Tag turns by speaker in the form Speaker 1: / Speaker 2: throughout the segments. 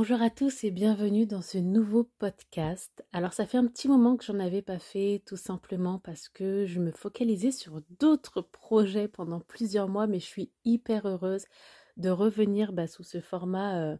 Speaker 1: Bonjour à tous et bienvenue dans ce nouveau podcast. Alors ça fait un petit moment que j'en avais pas fait tout simplement parce que je me focalisais sur d'autres projets pendant plusieurs mois mais je suis hyper heureuse de revenir bah, sous ce format euh,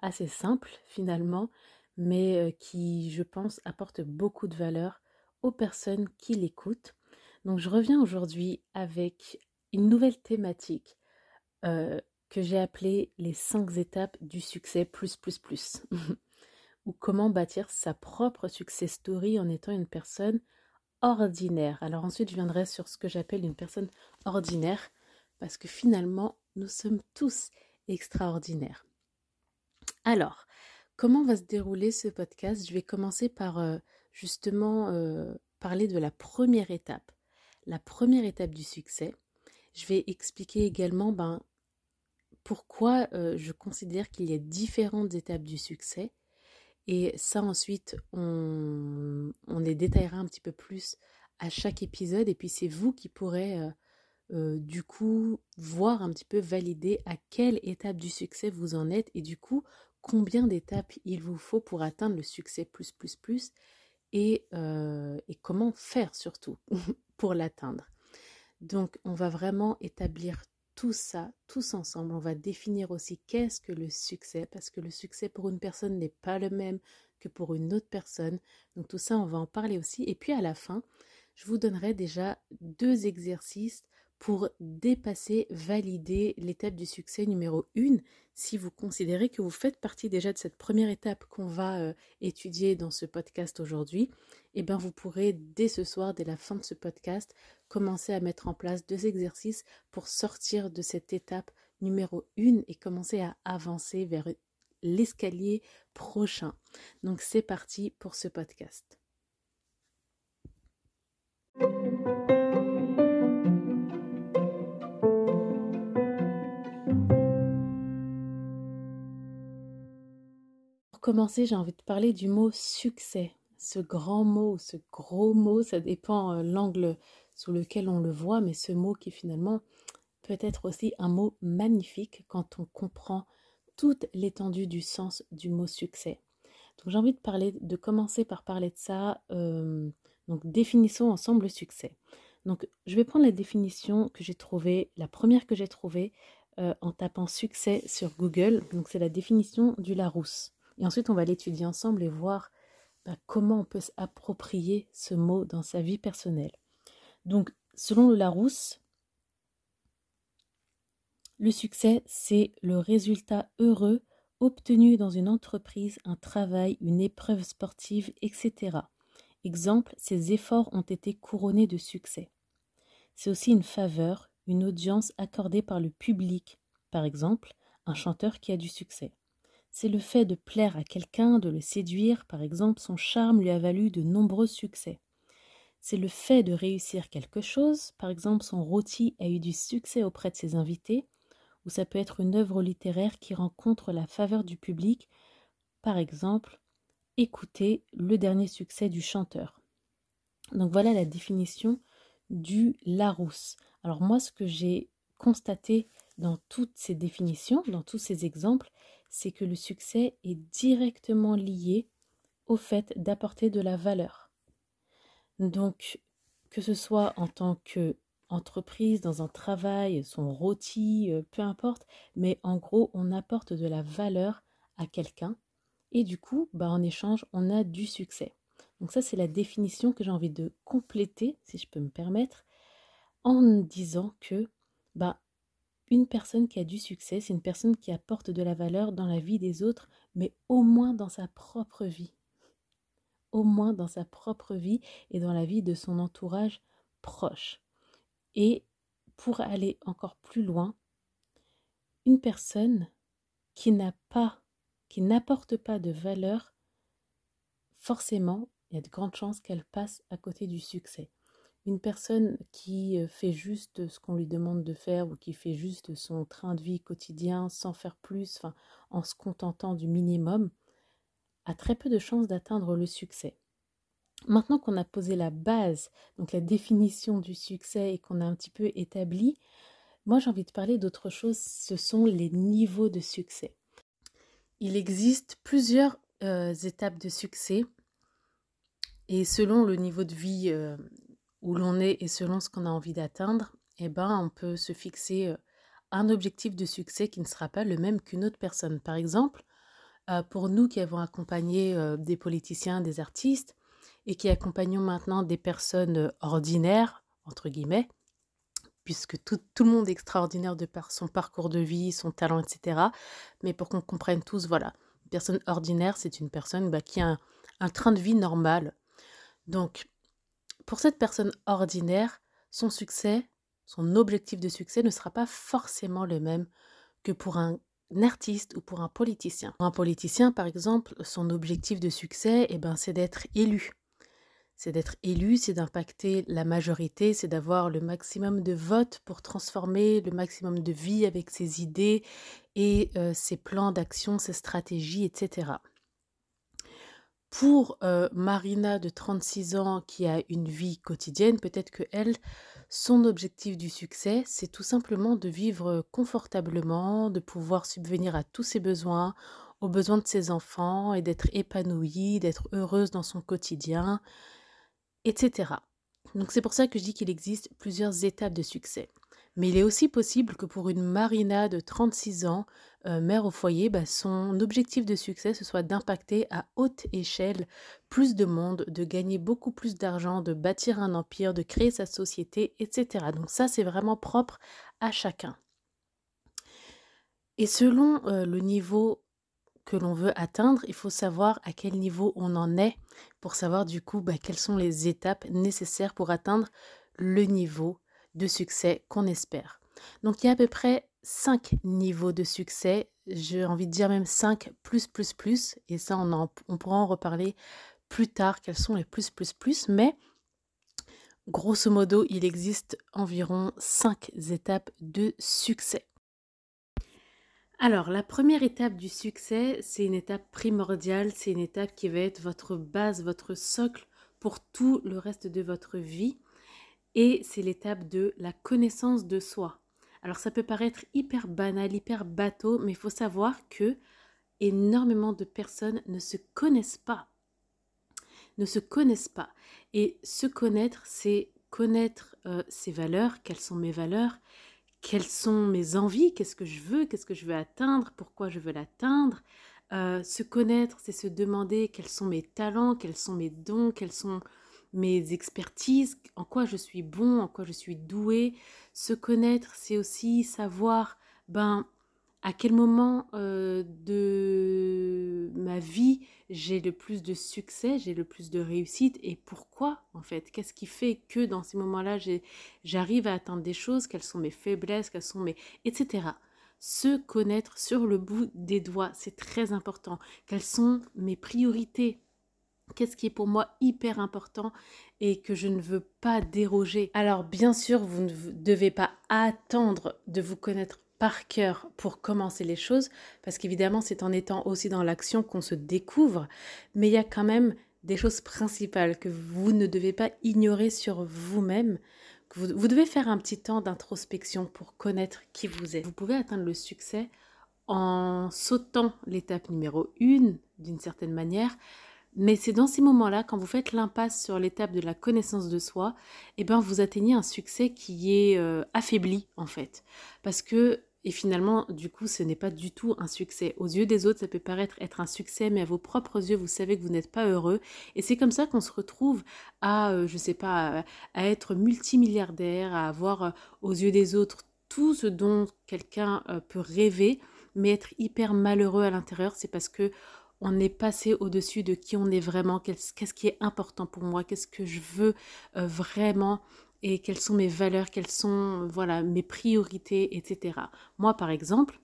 Speaker 1: assez simple finalement mais euh, qui je pense apporte beaucoup de valeur aux personnes qui l'écoutent. Donc je reviens aujourd'hui avec une nouvelle thématique. Euh, que j'ai appelé les cinq étapes du succès plus plus plus. ou comment bâtir sa propre success story en étant une personne ordinaire. Alors ensuite, je viendrai sur ce que j'appelle une personne ordinaire, parce que finalement, nous sommes tous extraordinaires. Alors, comment va se dérouler ce podcast? Je vais commencer par euh, justement euh, parler de la première étape. La première étape du succès. Je vais expliquer également ben, pourquoi euh, je considère qu'il y a différentes étapes du succès. Et ça, ensuite, on, les détaillera un petit peu plus à chaque épisode. Et puis, c'est vous qui pourrez, euh, euh, du coup, voir un petit peu, valider à quelle étape du succès vous en êtes. Et du coup, combien d'étapes il vous faut pour atteindre le succès plus, plus, plus. Et, et comment faire surtout pour l'atteindre. Donc, on va vraiment établir tout ça, tous ensemble, on va définir aussi qu'est-ce que le succès, parce que le succès pour une personne n'est pas le même que pour une autre personne. Donc tout ça, on va en parler aussi. Et puis à la fin, je vous donnerai déjà deux exercices pour dépasser, valider l'étape du succès numéro 1 si vous considérez que vous faites partie déjà de cette première étape qu'on va euh, étudier dans ce podcast aujourd'hui, eh bien vous pourrez dès ce soir, dès la fin de ce podcast, commencer à mettre en place deux exercices pour sortir de cette étape numéro 1 et commencer à avancer vers l'escalier prochain. Donc c'est parti pour ce podcast. Commencer, j'ai envie de parler du mot succès. Ce grand mot, ce gros mot, ça dépend euh, l'angle sous lequel on le voit, mais ce mot qui finalement peut être aussi un mot magnifique quand on comprend toute l'étendue du sens du mot succès. Donc j'ai envie de parler, de commencer par parler de ça. Euh, donc définissons ensemble le succès. Donc je vais prendre la définition que j'ai trouvée, la première que j'ai trouvée euh, en tapant succès sur Google. Donc c'est la définition du Larousse. Et ensuite, on va l'étudier ensemble et voir bah, comment on peut s'approprier ce mot dans sa vie personnelle. Donc, selon Larousse, le succès, c'est le résultat heureux obtenu dans une entreprise, un travail, une épreuve sportive, etc. Exemple, ces efforts ont été couronnés de succès. C'est aussi une faveur, une audience accordée par le public, par exemple, un chanteur qui a du succès c'est le fait de plaire à quelqu'un, de le séduire, par exemple, son charme lui a valu de nombreux succès. C'est le fait de réussir quelque chose, par exemple, son rôti a eu du succès auprès de ses invités, ou ça peut être une œuvre littéraire qui rencontre la faveur du public, par exemple, écouter le dernier succès du chanteur. Donc voilà la définition du Larousse. Alors moi, ce que j'ai constaté dans toutes ces définitions, dans tous ces exemples, c'est que le succès est directement lié au fait d'apporter de la valeur. Donc, que ce soit en tant qu'entreprise, dans un travail, son rôti, euh, peu importe, mais en gros, on apporte de la valeur à quelqu'un et du coup, bah, en échange, on a du succès. Donc ça, c'est la définition que j'ai envie de compléter, si je peux me permettre, en disant que bah, une personne qui a du succès, c'est une personne qui apporte de la valeur dans la vie des autres, mais au moins dans sa propre vie. Au moins dans sa propre vie et dans la vie de son entourage proche. Et pour aller encore plus loin, une personne qui n'a pas, qui n'apporte pas de valeur, forcément, il y a de grandes chances qu'elle passe à côté du succès. Une personne qui euh, fait juste ce qu'on lui demande de faire ou qui fait juste son train de vie quotidien sans faire plus, en se contentant du minimum, a très peu de chances d'atteindre le succès. Maintenant qu'on a posé la base, donc la définition du succès et qu'on a un petit peu établi, moi j'ai envie de parler d'autre chose, ce sont les niveaux de succès. Il existe plusieurs euh, étapes de succès et selon le niveau de vie euh, où l'on est et selon ce qu'on a envie d'atteindre, eh ben, on peut se fixer euh, un objectif de succès qui ne sera pas le même qu'une autre personne. Par exemple, pour nous qui avons accompagné des politiciens, des artistes, et qui accompagnons maintenant des personnes ordinaires, entre guillemets, puisque tout, le monde est extraordinaire de par son parcours de vie, son talent, etc. Mais pour qu'on comprenne tous, voilà, une personne ordinaire, c'est une personne bah, qui a un, train de vie normal. Donc, pour cette personne ordinaire, son succès, son objectif de succès ne sera pas forcément le même que pour un artiste ou pour un politicien. Pour un politicien, par exemple, son objectif de succès, eh ben, c'est d'être élu c'est d'être élu, c'est d'impacter la majorité, c'est d'avoir le maximum de votes pour transformer le maximum de vie avec ses idées et euh, ses plans d'action, ses stratégies, etc. Pour euh, Marina de 36 ans qui a une vie quotidienne, peut-être que elle, son objectif du succès, c'est tout simplement de vivre confortablement, de pouvoir subvenir à tous ses besoins, aux besoins de ses enfants et d'être épanouie, d'être heureuse dans son quotidien, etc. Donc c'est pour ça que je dis qu'il existe plusieurs étapes de succès. Mais il est aussi possible que pour une Marina de 36 ans, euh, mère au foyer, bah, son objectif de succès, ce soit d'impacter à haute échelle plus de monde, de gagner beaucoup plus d'argent, de bâtir un empire, de créer sa société, etc. Donc ça, c'est vraiment propre à chacun. Et selon euh, le niveau que l'on veut atteindre, il faut savoir à quel niveau on en est pour savoir du coup bah, quelles sont les étapes nécessaires pour atteindre le niveau de succès qu'on espère. Donc il y a à peu près cinq niveaux de succès, j'ai envie de dire même 5 plus plus plus, et ça on, on pourra en reparler plus tard, quels sont les plus plus plus, mais grosso modo il existe environ cinq étapes de succès. Alors, la première étape du succès, c'est une étape primordiale, c'est une étape qui va être votre base, votre socle pour tout le reste de votre vie. Et c'est l'étape de la connaissance de soi. Alors, ça peut paraître hyper banal, hyper bateau, mais il faut savoir que énormément de personnes ne se connaissent pas. Ne se connaissent pas. Et se connaître, c'est connaître euh, ses valeurs, quelles sont mes valeurs, quelles sont mes envies, qu'est-ce que je veux, qu'est-ce que je veux atteindre, pourquoi je veux l'atteindre. Euh, se connaître, c'est se demander quels sont mes talents, quels sont mes dons, quelles sont mes expertises, en quoi je suis bon, en quoi je suis doué. Se connaître, c'est aussi savoir ben à quel moment euh, de ma vie j'ai le plus de succès, j'ai le plus de réussite et pourquoi en fait? Qu'est-ce qui fait que dans ces moments-là j'arrive à atteindre des choses? Quelles sont mes faiblesses? Quelles sont mes etc. Se connaître sur le bout des doigts, c'est très important. Quelles sont mes priorités? Qu'est-ce qui est pour moi hyper important et que je ne veux pas déroger Alors bien sûr, vous ne devez pas attendre de vous connaître par cœur pour commencer les choses, parce qu'évidemment c'est en étant aussi dans l'action qu'on se découvre, mais il y a quand même des choses principales que vous ne devez pas ignorer sur vous-même. Vous, vous devez faire un petit temps d'introspection pour connaître qui vous êtes. Vous pouvez atteindre le succès en sautant l'étape numéro 1 d'une certaine manière, mais c'est dans ces moments-là, quand vous faites l'impasse sur l'étape de la connaissance de soi, eh ben vous atteignez un succès qui est euh, affaibli en fait. Parce que et finalement, du coup, ce n'est pas du tout un succès. Aux yeux des autres, ça peut paraître être un succès, mais à vos propres yeux, vous savez que vous n'êtes pas heureux. Et c'est comme ça qu'on se retrouve à, euh, je sais pas, à, être multimilliardaire, à avoir euh, aux yeux des autres tout ce dont quelqu'un euh, peut rêver, mais être hyper malheureux à l'intérieur. C'est parce que on est passé au-dessus de qui on est vraiment, qu'est-ce qui est important pour moi, qu'est-ce que je veux vraiment et quelles sont mes valeurs, quelles sont voilà mes priorités, etc. Moi, par exemple,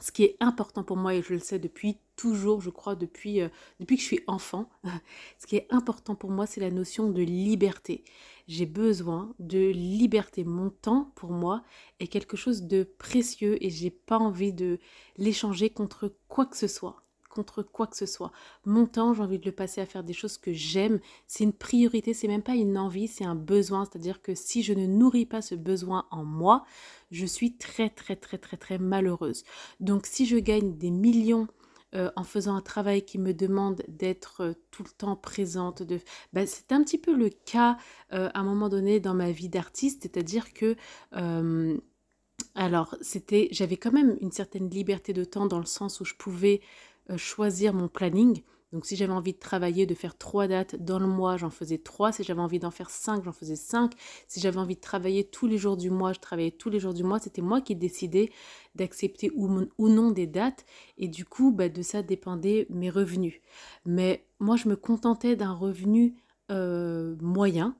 Speaker 1: ce qui est important pour moi, et je le sais depuis toujours, je crois, depuis, euh, depuis que je suis enfant, ce qui est important pour moi, c'est la notion de liberté. J'ai besoin de liberté. Mon temps, pour moi, est quelque chose de précieux et j'ai pas envie de l'échanger contre quoi que ce soit contre quoi que ce soit. Mon temps, j'ai envie de le passer à faire des choses que j'aime. C'est une priorité, c'est même pas une envie, c'est un besoin. C'est-à-dire que si je ne nourris pas ce besoin en moi, je suis très très très très très malheureuse. Donc si je gagne des millions euh, en faisant un travail qui me demande d'être euh, tout le temps présente. Ben, c'est un petit peu le cas euh, à un moment donné dans ma vie d'artiste, c'est-à-dire que... alors, c'était, j'avais quand même une certaine liberté de temps dans le sens où je pouvais choisir mon planning. Donc si j'avais envie de travailler, de faire trois dates dans le mois, j'en faisais trois. Si j'avais envie d'en faire cinq, j'en faisais cinq. Si j'avais envie de travailler tous les jours du mois, je travaillais tous les jours du mois. C'était moi qui décidais d'accepter ou, non des dates. Et du coup, bah, de ça dépendaient mes revenus. Mais moi, je me contentais d'un revenu euh, moyen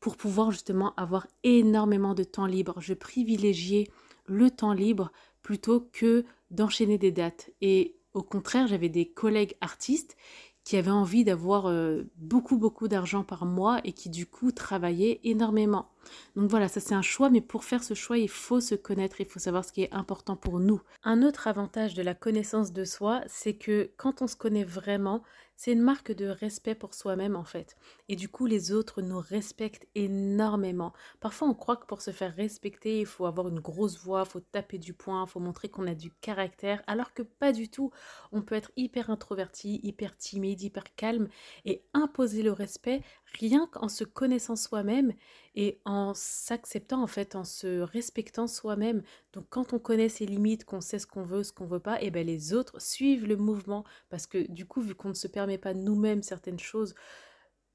Speaker 1: pour pouvoir justement avoir énormément de temps libre. Je privilégiais le temps libre plutôt que d'enchaîner des dates. Et au contraire, j'avais des collègues artistes qui avaient envie d'avoir euh, beaucoup, beaucoup d'argent par mois et qui du coup travaillaient énormément. Donc voilà, ça c'est un choix, mais pour faire ce choix, il faut se connaître, il faut savoir ce qui est important pour nous. Un autre avantage de la connaissance de soi, c'est que quand on se connaît vraiment, c'est une marque de respect pour soi-même en fait. Et du coup, les autres nous respectent énormément. Parfois, on croit que pour se faire respecter, il faut avoir une grosse voix, il faut taper du poing, il faut montrer qu'on a du caractère, alors que pas du tout. On peut être hyper introverti, hyper timide, hyper calme et imposer le respect rien qu'en se connaissant soi-même et en s'acceptant en fait, en se respectant soi-même. Donc quand on connaît ses limites, qu'on sait ce qu'on veut, ce qu'on veut pas, et eh ben les autres suivent le mouvement parce que du coup vu qu'on ne se permet pas nous-mêmes certaines choses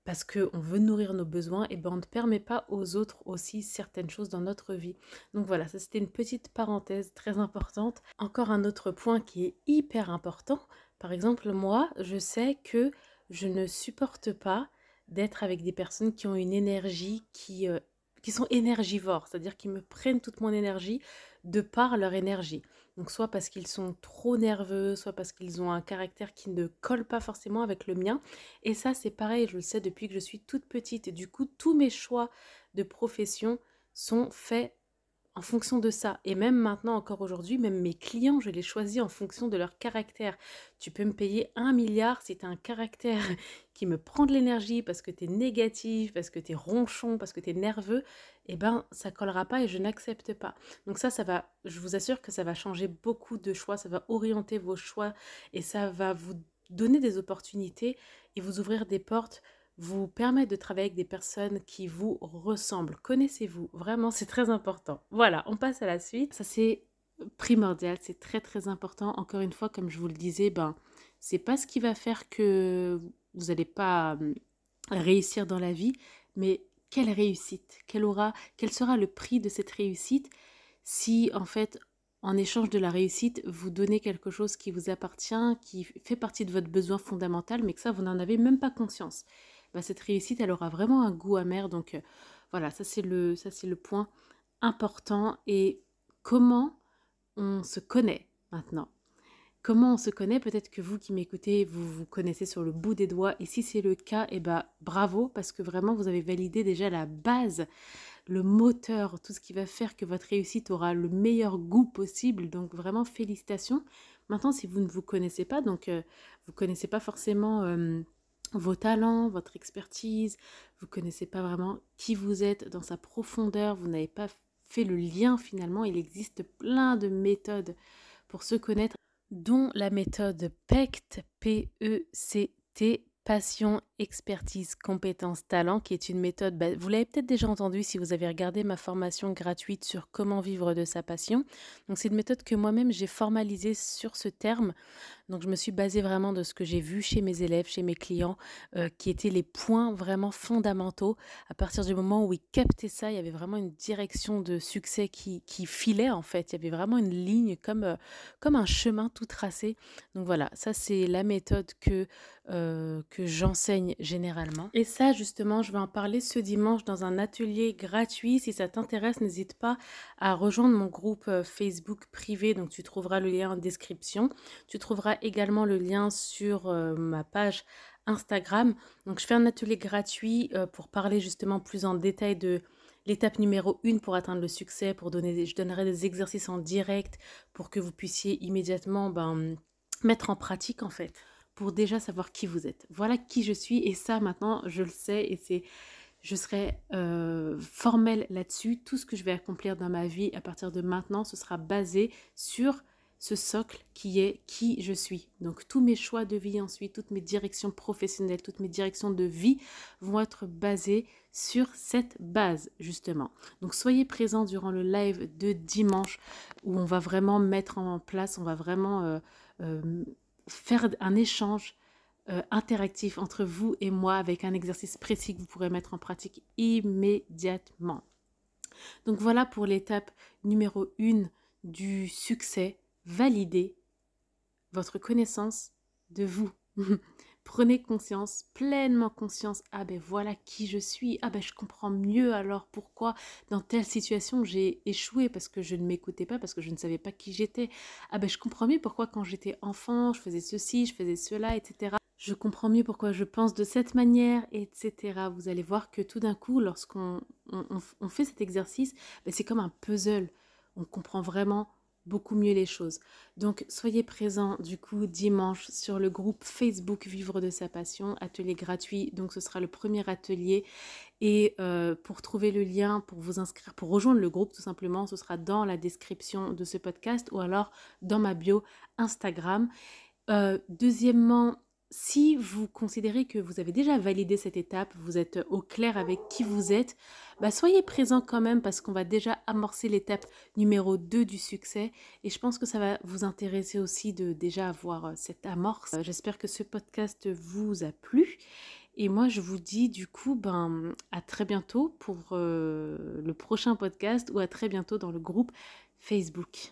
Speaker 1: parce qu'on veut nourrir nos besoins, et eh ben on ne permet pas aux autres aussi certaines choses dans notre vie. Donc voilà, ça c'était une petite parenthèse très importante. Encore un autre point qui est hyper important. Par exemple, moi, je sais que je ne supporte pas d'être avec des personnes qui ont une énergie qui, euh, qui sont énergivores, c'est-à-dire qui me prennent toute mon énergie de par leur énergie. Donc soit parce qu'ils sont trop nerveux, soit parce qu'ils ont un caractère qui ne colle pas forcément avec le mien. Et ça, c'est pareil, je le sais depuis que je suis toute petite. Et du coup, tous mes choix de profession sont faits en fonction de ça. Et même maintenant, encore aujourd'hui, même mes clients, je les choisis en fonction de leur caractère. Tu peux me payer un milliard si tu as un caractère qui me prend de l'énergie parce que tu es négatif, parce que tu es ronchon, parce que tu es nerveux. Eh ben, ça collera pas et je n'accepte pas. Donc ça, ça va, je vous assure que ça va changer beaucoup de choix, ça va orienter vos choix et ça va vous donner des opportunités et vous ouvrir des portes vous permettre de travailler avec des personnes qui vous ressemblent. Connaissez-vous, vraiment? C'est très important. Voilà, on passe à la suite. Ça c'est primordial, c'est très très important. Encore une fois, comme je vous le disais, ben c'est pas ce qui va faire que vous n'allez pas hum, réussir dans la vie, mais quelle réussite, quelle aura, quel sera le prix de cette réussite si en fait en échange de la réussite, vous donnez quelque chose qui vous appartient, qui fait partie de votre besoin fondamental, mais que ça, vous n'en avez même pas conscience? Bah, cette réussite, elle aura vraiment un goût amer. Donc euh, voilà, ça c'est le, ça le point important. Et comment on se connaît maintenant? Comment on se connaît? Peut-être que vous qui m'écoutez, vous vous connaissez sur le bout des doigts. Et si c'est le cas, eh ben, bravo, parce que vraiment, vous avez validé déjà la base, le moteur, tout ce qui va faire que votre réussite aura le meilleur goût possible. Donc vraiment, félicitations. Maintenant, si vous ne vous connaissez pas, donc euh, vous ne connaissez pas forcément... Euh, vos talents, votre expertise, vous connaissez pas vraiment qui vous êtes dans sa profondeur, vous n'avez pas fait le lien finalement, il existe plein de méthodes pour se connaître, dont la méthode PECT, P-E-C-T, passion, expertise, compétence, talent, qui est une méthode, bah, vous l'avez peut-être déjà entendu si vous avez regardé ma formation gratuite sur comment vivre de sa passion. Donc c'est une méthode que moi-même j'ai formalisée sur ce terme. Donc je me suis basée vraiment de ce que j'ai vu chez mes élèves, chez mes clients, euh, qui étaient les points vraiment fondamentaux. À partir du moment où ils captaient ça, il y avait vraiment une direction de succès qui, qui filait en fait. Il y avait vraiment une ligne comme, euh, comme un chemin tout tracé. Donc voilà, ça c'est la méthode que, euh, que j'enseigne généralement. Et ça justement, je vais en parler ce dimanche dans un atelier gratuit. Si ça t'intéresse, n'hésite pas à rejoindre mon groupe Facebook privé. Donc tu trouveras le lien en description. Tu trouveras également le lien sur euh, ma page Instagram. Donc je fais un atelier gratuit euh, pour parler justement plus en détail de l'étape numéro 1 pour atteindre le succès, pour donner, je donnerai des exercices en direct pour que vous puissiez immédiatement ben, mettre en pratique en fait, déjà savoir qui vous êtes. Voilà qui je suis et ça maintenant je le sais et c'est je serai euh, formelle là-dessus. Tout ce que je vais accomplir dans ma vie à partir de maintenant, ce sera basé sur ce socle qui est qui je suis. Donc tous mes choix de vie ensuite, toutes mes directions professionnelles, toutes mes directions de vie vont être basées sur cette base justement. Donc soyez présents durant le live de dimanche où on va vraiment mettre en place, on va vraiment euh, euh, faire un échange euh, interactif entre vous et moi avec un exercice précis que vous pourrez mettre en pratique immédiatement. Donc voilà pour l'étape numéro 1 du succès valider votre connaissance de vous. Prenez conscience, pleinement conscience, ah ben voilà qui je suis, ah ben je comprends mieux alors pourquoi dans telle situation j'ai échoué parce que je ne m'écoutais pas, parce que je ne savais pas qui j'étais, ah ben je comprends mieux pourquoi quand j'étais enfant je faisais ceci, je faisais cela, etc. Je comprends mieux pourquoi je pense de cette manière, etc. Vous allez voir que tout d'un coup, lorsqu'on on, fait cet exercice, ben c'est comme un puzzle. On comprend vraiment beaucoup mieux les choses. Donc soyez présents du coup dimanche sur le groupe Facebook Vivre de sa passion, atelier gratuit. Donc ce sera le premier atelier et euh, pour trouver le lien pour vous inscrire, pour rejoindre le groupe tout simplement, ce sera dans la description de ce podcast ou alors dans ma bio Instagram. Euh, deuxièmement, si vous considérez que vous avez déjà validé cette étape, vous êtes au clair avec qui vous êtes, bah soyez présent quand même parce qu'on va déjà amorcer l'étape numéro 2 du succès et je pense que ça va vous intéresser aussi de déjà avoir euh, cette amorce. Euh, j'espère que ce podcast vous a plu et moi je vous dis du coup ben à très bientôt pour euh, le prochain podcast ou à très bientôt dans le groupe Facebook.